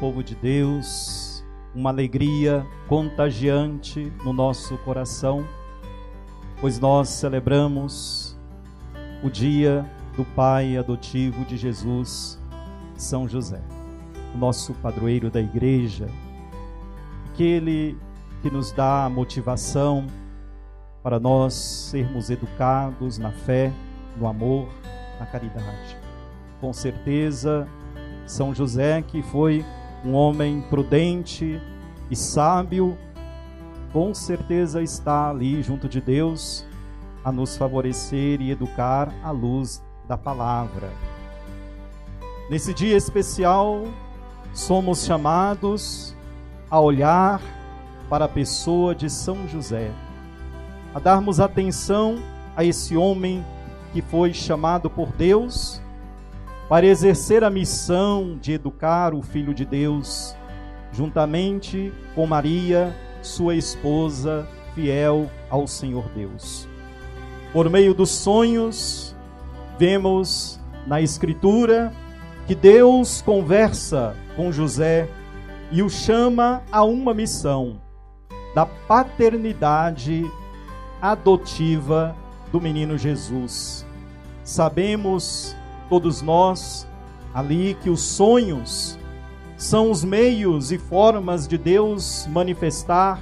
Povo de Deus, uma alegria contagiante no nosso coração, pois nós celebramos o dia do Pai adotivo de Jesus, São José, o nosso padroeiro da igreja, aquele que nos dá a motivação para nós sermos educados na fé, no amor, na caridade. Com certeza, São José, que foi um homem prudente e sábio, com certeza está ali junto de Deus a nos favorecer e educar à luz da palavra. Nesse dia especial, somos chamados a olhar para a pessoa de São José, a darmos atenção a esse homem que foi chamado por Deus para exercer a missão de educar o Filho de Deus, juntamente com Maria, sua esposa, fiel ao Senhor Deus. Por meio dos sonhos, vemos na Escritura que Deus conversa com José e o chama a uma missão da paternidade adotiva do menino Jesus. Sabemos todos nós ali que os sonhos são os meios e formas de Deus manifestar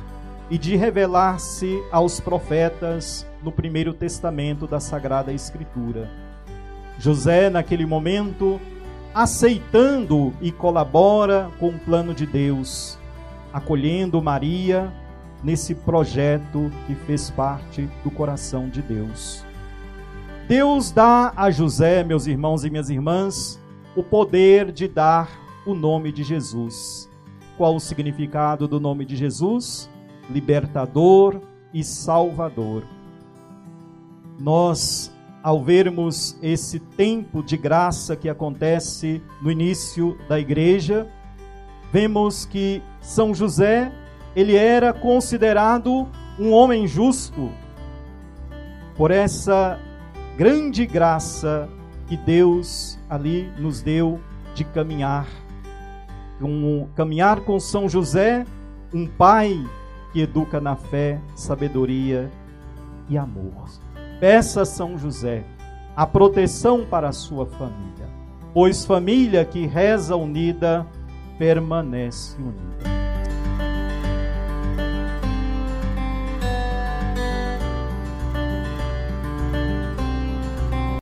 e de revelar-se aos profetas no primeiro testamento da Sagrada Escritura. José, naquele momento, aceitando e colabora com o plano de Deus, acolhendo Maria nesse projeto que fez parte do coração de Deus. Deus dá a José, meus irmãos e minhas irmãs, o poder de dar o nome de Jesus. Qual o significado do nome de Jesus? Libertador e Salvador. Nós, ao vermos esse tempo de graça que acontece no início da igreja, vemos que São José, ele era considerado um homem justo por essa grande graça que Deus ali nos deu de caminhar. Um, caminhar com São José, um pai que educa na fé, sabedoria e amor. Peça a São José a proteção para a sua família, pois família que reza unida permanece unida.